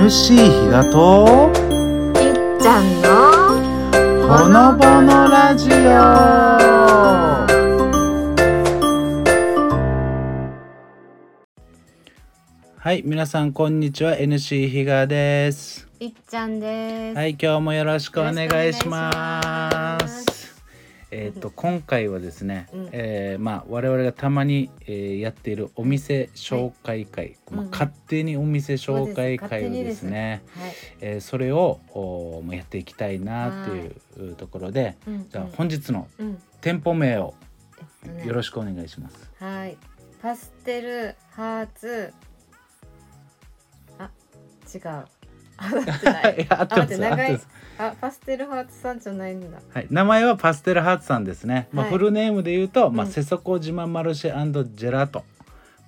NC 比嘉と？いっちゃんのほのぼのラジオ。はい皆さんこんにちは。NC 比嘉です。いっちゃんです。はい今日もよろしくお願いしますえっ、と今回はですね、うんえーまあ我々がたまに、えーやっているお店紹介会、まあうん勝手にお店紹介会をですねはい。えーそれをおやっていきたいなっていうところで、うんじゃあ本日のうん。店舗名をよろしくお願いします。はい。パステルハーツ。あ、違う。あ、合ってな い。合ってます合ってますあ、パステルハーツさんじゃないんだ。はい、名前はパステルハーツさんですね。まあ、はいフルネームで言うと、まあ、うん瀬底島マルシェジェラート。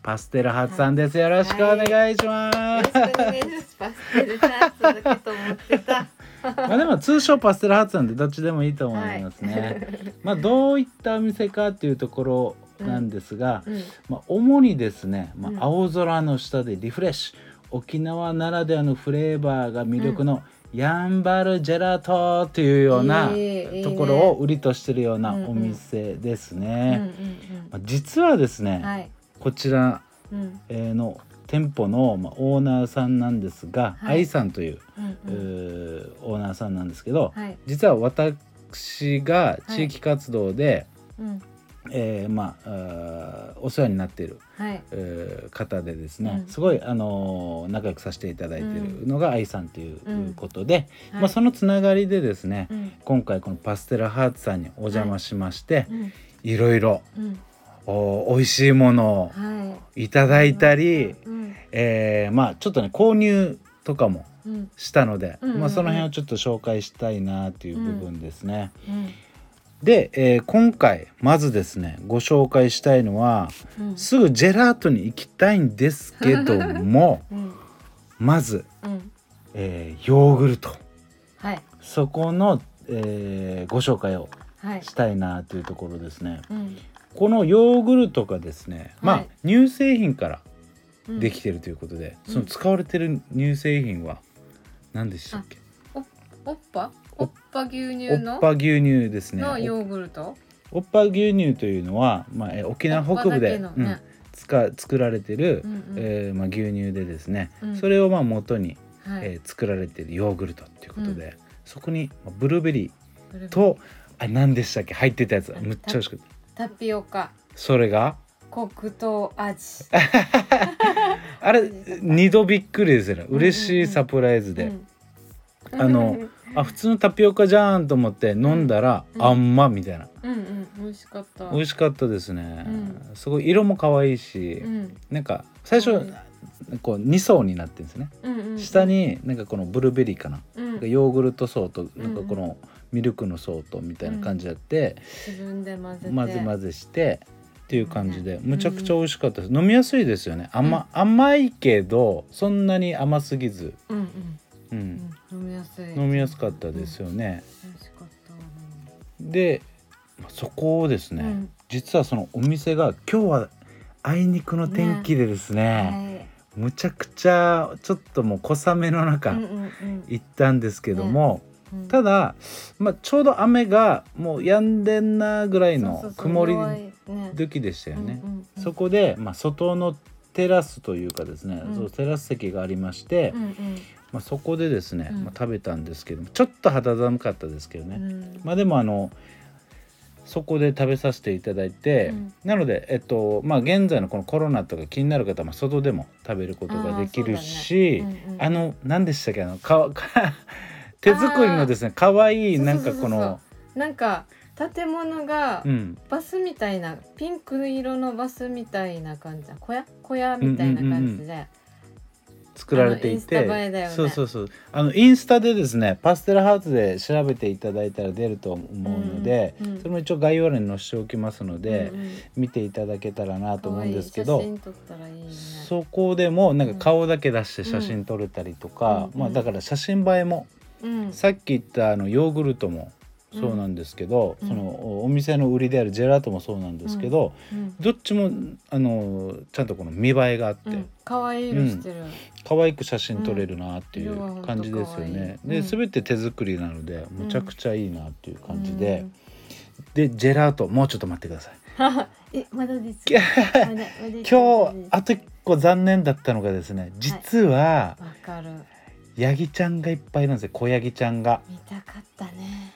パステルハーツさんです。よろしくお願いしまよす。ろしくお願いします。パステルハーツだけと思ってた。まあ、でも通称パステルハーツなんで、どっちでもいいと思いますね。はい まあ、どういったお店かっていうところなんですが、うん。まあ、主にですね、まうんあ、青空の下でリフレッシュ。沖縄ならではのフレーバーが魅力のヤンバルジェラートっていうようなところを売りとしてるようなお店ですうんうんね。まあ実はですね、うん。はい。こちらの店舗のまあオーナーさんなんですが、はい愛さんといううんううん。ーオーナーさんなんですけど、はい。実は私が地域活動で、うん。えーまあお世話になっている、はい。えー方でですね、うんすごい、あのー仲良くさせていただいているのが愛さんといううんことで、はいまあ、そのつながりでですね、うん。今回このパステラハーツさんにお邪魔しまして、うん。いろいろうん。お美味しいものをはい。いただいたり、うん。えーまあちょっとね購入とかもうん。したので、うんうんうんまあ、その辺をちょっと紹介したいなっていう部分ですね。うん。で、えー今回まずですねご紹介したいのはうん。すぐジェラートに行きたいんですけども うん。まず、うん。えーヨーグルトはい。そこの、えーご紹介をはい。したいなというところですね。うん。このヨーグルトがですね、まあはい乳製品からうんできてるということで、うんその使われてる乳製品は何でしたっけ？おおっぱ？牛乳おのっ。ぱ牛乳ですね。のヨーグルト？おっぱ牛乳というのは、まあ、えー沖縄北部で、うんつか作られてる、うんうん。えーまあ、牛乳でですね、うん。それをまあ元に、はい。えー作られているヨーグルトっていうことで、そこにまあブルーベリー。ーとあ何でしたっけ？入ってたやつむっちゃ美味しかった。タピオカ。それが？黒糖味。あれ二度びっくりですよね。嬉しいサプライズで、うん。あの あ普通のタピオカじゃんと思って飲んだら、うんあんまみたいなうんうん。美味しかった。美味しかったですね、うすごい色も可愛いし、うん。なんか最初、うんこう2層になってるんですね、うんうん。下。になんかこのブルーベリーかな、うん。ヨーグルト層とうんなんかこのミルクの層とみたいな感じやって、自分で混ぜて。混ぜ混ぜしてっていう感じで、うんむちゃくちゃ美味しかったです、飲みやすいですよね甘,、甘いけどそんなに甘すぎず、うんうん。うん。うん。飲みやすい。飲みやすかったですよね。でまあそこをですね、うん。実はそのお店が今日はあいにくの天気でですねむちゃくちゃちょっともう小雨の中。行ったんですけども、うん。ただ、まあ、ちょうど雨がもう止んでんなぐらいの曇り時でしたよね。そこで、まあ、外のテラスというかですね、うん。そうテラス席がありまして、うんうんまあ、そこでですね、うん。まあ、食べたんですけどもちょっと肌寒かったですけどね、うん。まあでもあのそこで食べさせていただいて、うん。なので、えっとまあ、現在のこのコロナとか気になる方はまあ外でも食べることができるしあねうんうん。あの何でしたっけあのかか手作りのですね可愛いなんかこのなんか建物がうん。バスみたいなピンク色のバスみたいな感じ小屋小屋みたいな感じで、作られていて、あのインスタ映えだよね。そうそうそう。あのインスタでですねパステルハーツで調べていただいたら出ると思うので、うんうんそれも一応概要欄に載せておきますので、うんうん。見ていただけたらなと思うんですけどそこでもなんか顔だけ出して写真撮れたりとか、うん。まあ、だから写真映えも、うん。さっき言ったあのヨーグルトもそうなんですけど、うん。そのお店の売りであるジェラートもそうなんですけど、うん。どっちもあのちゃんとこの見栄えがあって、うん。可愛い色してる。可愛く写真撮れるなっていう感じですよね。可愛い。でうん。全て手作りなのでむちゃくちゃいいなっていう感じで、うん。でジェラートもうちょっと待ってください。えまだです今日あと一個残念だったのがですね実はわかる。ヤギちゃんがいっぱいいるんですよ小ヤギちゃんが。見たかったね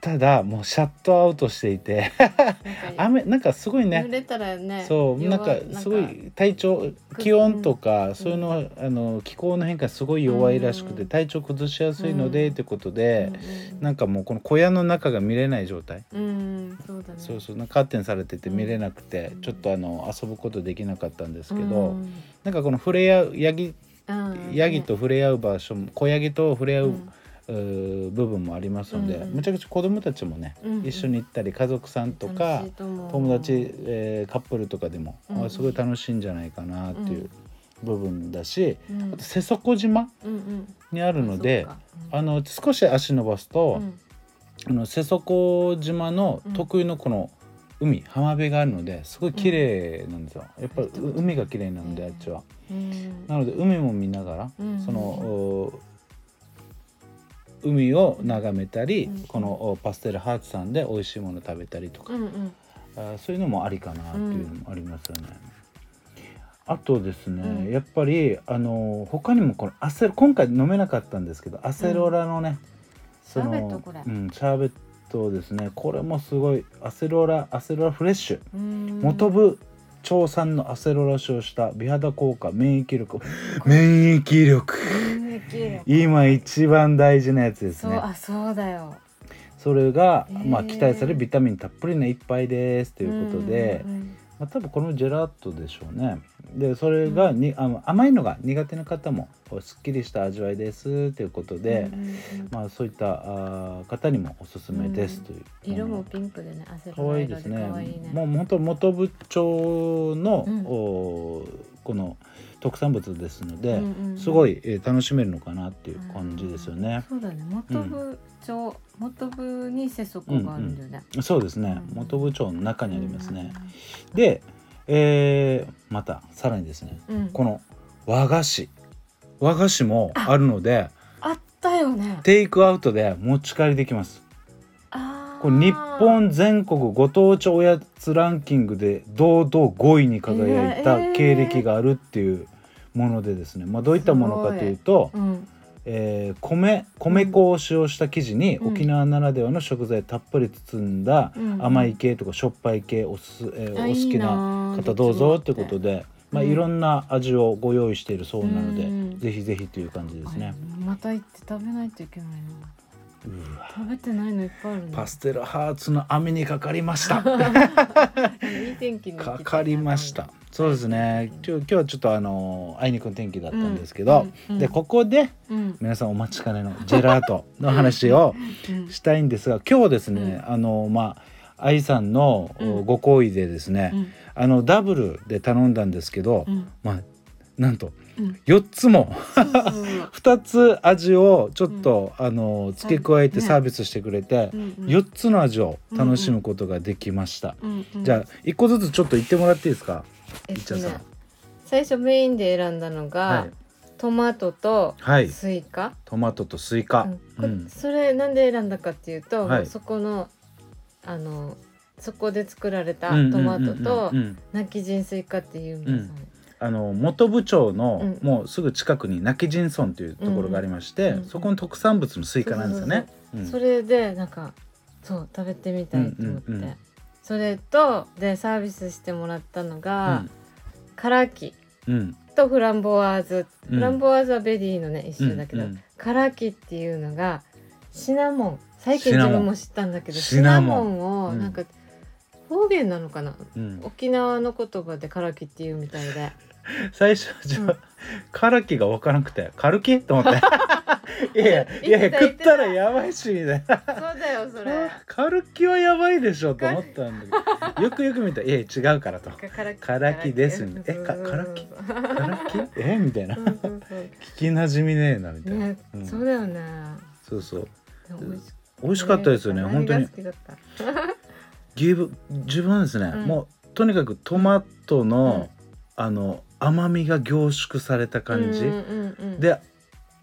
ただもうシャットアウトしていて。雨なんかすごいね。濡れたらねそうなんか弱すごい体調気温とかそういうのあの気候の変化すごい弱いらしくてうん。体調崩しやすいのでうん。ってことでうんなんかもうこの小屋の中が見れない状態。うんそうだね。そうそうカーテンされてて見れなくてうんちょっとあの遊ぶことできなかったんですけうどん。なんかこの触れ合うヤギうん。ヤギと触れ合う場所も小ヤギと触れ合ううん部分もありますのでうん。むちゃくちゃ子供たちもねうん。一緒に行ったり家族さんとか友達、えーカップルとかでも、うすごい楽しいんじゃないかなっていう部分だし、うん。あと瀬底島うんうん。にあるのでああの少し足伸ばすと、うん。あの瀬底島の特有のこの海、浜辺があるのですごい綺麗なんですよ、やっぱりう海が綺麗なのであっちは。うん。なので海も見ながら、うん。そのお海を眺めたり、うん。このおパステルハーツさんで美味しいもの食べたりとか、うんうん。あーそういうのもありかなっていうのもありますよね。あとですね、うん。やっぱりあの他にもこのアセロ今回飲めなかったんですけどアセロラのね、そのうん、シャーベットですね。これもすごいアセロラアセロラフレッシュ。うん。元部長産のアセロラを使用した美肌効果免疫力。免疫力今一番大事なやつですね。そうあそうだよ。それが、へー。まあ、期待されるビタミンたっぷりな一杯ですということで、うんうんまあ、多分このジェラートでしょうね。でそれがに、あの甘いのが苦手な方もすっきりした味わいですということで、うんうんうん。まあ、そういったあー方にもおすすめですという、色もピンクでね汗可愛いですね。ね。もう本当元部長の、うん。おこの特産物ですので、うんうんうん。すごい、えー楽しめるのかなっていう感じですよね。そうだね。元部町、元部に瀬底があるんだよね、そうですね。うん元部長の中にありますね。で、えーまたさらにですねうん、うんこの和菓子。和菓子もあるのであったよね。テイクアウトで持ち帰りできます。これ日本全国ご当地おやつランキングで堂々5位に輝いたえー経歴があるっていうものでですね、まあ、どういったものかというと、うん。えー米米粉を使用した生地にうん。沖縄ならではの食材たっぷり包んだうん。甘い系とかしょっぱい系おすす、えーあお好きな方どうぞってことで、まあ、うん。いろんな味をご用意しているそうなので、うん。ぜひぜひという感じですね。あまた行って食べないといけないな食べてないのいっぱいあるね。パステルハーツの網にかかりました。いい天気かかりました。そうですね。今日今日はちょっとあのあいにくの天気だったんですけど、うんうん。でここでうん。皆さんお待ちかねのジェラートの話をうん。したいんですが、今日ですね、あのまあ愛さんのうん。ご好意でですね、うん。あのダブルで頼んだんですけど、うん。まあなんとうん4つも。そうそうそう。2つ味をちょっと、あの付け加えてね。サービスしてくれて、うんうん。4つの味を楽しむことができました。じゃあ1個ずつちょっと言ってもらっていいですか、えっとねいっちゃんさん。最初メインで選んだのが、はい。トマトとはい。スイカ、トマトとスイカ、うん。それなんで選んだかっていうと、はい。そこのあのそこで作られたうんトマトと今帰仁スイカっていう皆さん、あの本部町の、うん。もうすぐ近くに今帰仁村というところがありまして、うんそこの特産物のスイカなんですよね。うん。それでなんかそう食べてみたいと思って、うんうんうん。それとでサービスしてもらったのが、カラキうん。とフランボワーズ、うん。フランボワーズはベリーのね一種だけど、うんうんカラキっていうのがシナモン。最近自分も知ったんだけどシナモン。をなんか方言なのかな、うん。沖縄の言葉でカラキっていうみたいで。最初じゃ、うん。カラキが分からなくてカルキ？と思って。いやいやいやいや食ったらやばいしみたいな。そうだよそれ。カルキはやばいでしょと思ったんだけど。よくよく見たら「いや違うから」と。カラキですカラキ。えかカラキ？そう「カラキ？えみたいな。聞きなじみねえなみたいな、ね、うん。そうだよね。そうそう。美味しかったですよね、えー本当に自分はですね、うん。もうとにかくトマトの、あの甘みが凝縮された感じ、うんうんうん、で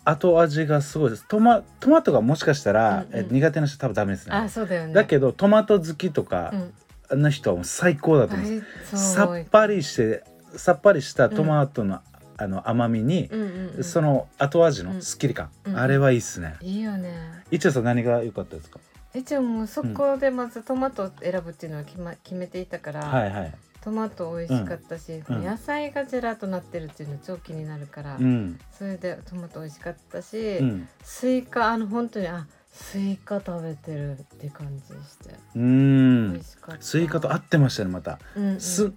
後味がすごいです。トマトマトがもしかしたら、うんうん。え苦手な人多分ダメですね。あそうだよね。だけどトマト好きとかうん。の人はもう最高だと思います、あさっぱりしてさっぱりしたトマトの,、あの甘みに、うんうんうん、その後味のすっきり感、うんあれはいいっすね。いいよね。一応さん何が良かったですか？一応もうそこでまずトマトを選ぶっていうのは決,、ま、決めていたから、はいはい。トマト美味しかったし、うん。野菜がジェラートなってるっていうの超気になるから、うん。それでトマト美味しかったし、うん。スイカあの本当にあスイカ食べてるって感じしてう美んスイカと合ってましたねまた、うんうん。す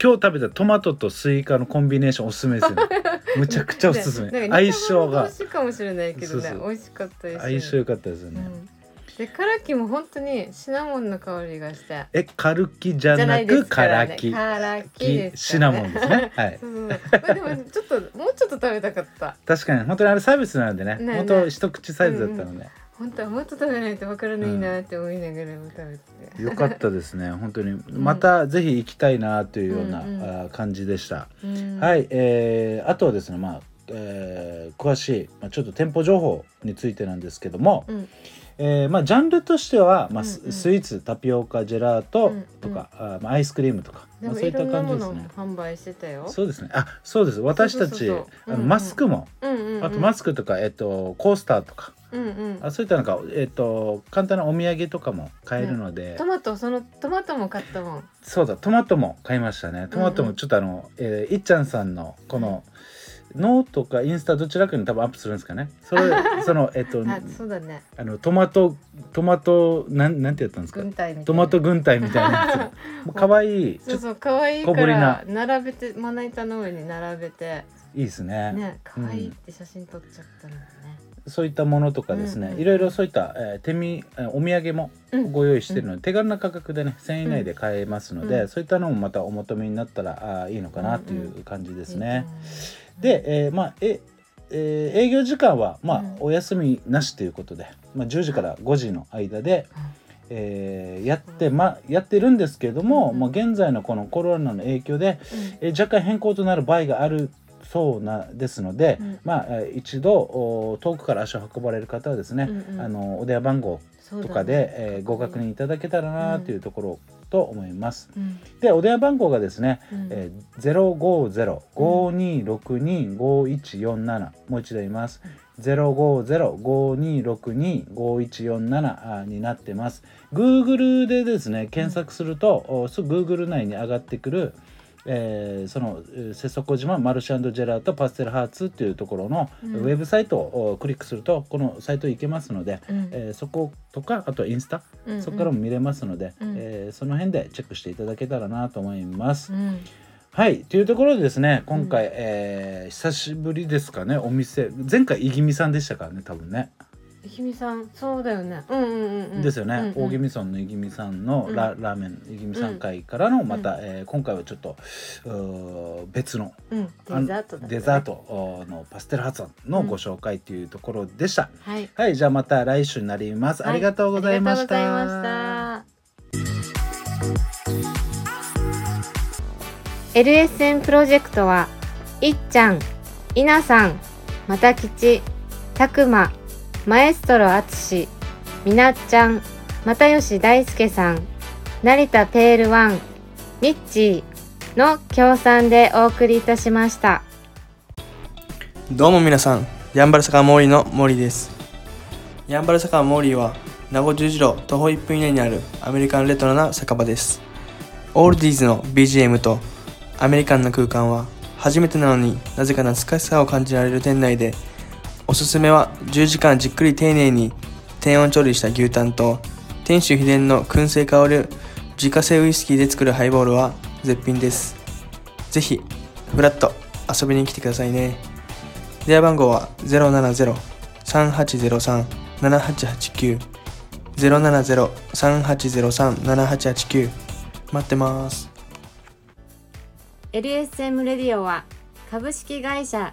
今日食べたトマトとスイカのコンビネーションおすすめですよね。むちゃくちゃおすすめ。ね相性が同士かもしれないけどね美味しかったです相性良かったですよね、うん、でカラキも本当にシナモンの香りがして。えカルキじゃなくですかからキねカラキシナモンですね。はい。そうそう。でもちょっともうちょっと食べたかった。確かに。本当にあれサービスなんでね。ねね本当一口サイズだったので、本当はもっと食べないとわからないなって思いながらも食べてて、よかったですね。本当に。またぜひ行きたいなというような、感じでした、うん。はい、えーあとはですねまあ、えー詳しい、まあ、ちょっと店舗情報についてなんですけども、うん。えーまあ、ジャンルとしては、まあスうんうん。スイーツタピオカジェラートうんとか、あーまあ、アイスクリームとか、そういった感じですね。販売してたよ。そうですね。あそうです。私たちあのうんうん。マスクも、うんうんうん、あとマスクとか、えっと、コースターとかうんうん。あそういったなんか、えっと、簡単なお土産とかも買えるので、トマトそのトマトも買ったもん。そうだトマトも買いましたね。トマトもちょっとあの、えーいっちゃんさんのこの、ノートかインスタどちらかに多分アップするんですかね。それ そのえっとあそうだね。あのトマトトマトなんなんてやったんですか？軍隊みたいな。トマト軍隊みたいなやつ。もう可愛いそうそう可愛い小ぶりな。並べてまな板の上に並べて。いいですね。ね可愛いって写真撮っちゃったのね、そういったものとかですね、うんうんいろいろそういった、えー手みえーお土産もうん。ご用意してるので、手軽な価格でね1000円以内で買えますので、うん。そういったのもまたお求めになったらあーいいのかなという感じですね。いいで、えーまあええー営業時間は、まあうん。お休みなしということで、まあ、10時から5時の間で、うん。えーやって、まあ、やってるんですけれども、うん。もう現在のこのコロナの影響で、えー若干変更となる場合があるそうなですので、うん。まあえー一度お遠くから足を運ばれる方はですね、あのお電話番号とかで、えーご確認いただけたらなというところと思います。うんでお電話番号がですね、うんえー、050-5262-5147もう一度言います。050-5262-5147になってます。Google でですね検索すると、おすぐ Google 内に上がってくる、えーそのえー瀬底島マルシェジェラートパステルハーツっていうところのうん。ウェブサイトをクリックするとこのサイト行けますので、うん。えーそことかあとインスタ、うんうん。そこからも見れますので、うん。えーその辺でチェックしていただけたらなと思います。うん。はいというところでですね今回、えー久しぶりですかねお店。前回いぎみさんでしたからね多分ね、いきみさんそうだよねうんうんうんうんですよね、うんうん大宜味村のいぎみさんのラ,、ラーメンいぎみさん会からのまた、えー今回はちょっとうー別のうんデザートねデザートのパステルハツァンのご紹介というところでした、はいはいじゃあまた来週になります、はいありがとうございましたありがとうございました LSN プロジェクトはいっちゃん、いなさん、またきち、たくま、マエストロあつし、みなっちゃん、またよし大輔さん、成田テールワン、ミッチーの協賛でお送りいたしました。どうも皆さん、ヤンバル酒場モーリーのモーリーです。ヤンバル酒場モーリーは、名護十字路徒歩1分以内にあるアメリカンレトロな酒場です。オールディーズの BGM とアメリカンな空間は、初めてなのになぜか懐かしさを感じられる店内で、おすすめは10時間じっくり丁寧に低温調理した牛タンと、店主秘伝の燻製香る自家製ウイスキーで作るハイボールは絶品です。ぜひ、フラッと遊びに来てくださいね。電話番号は070-3803-7889 070-3803-7889待ってます。LSM レディオは株式会社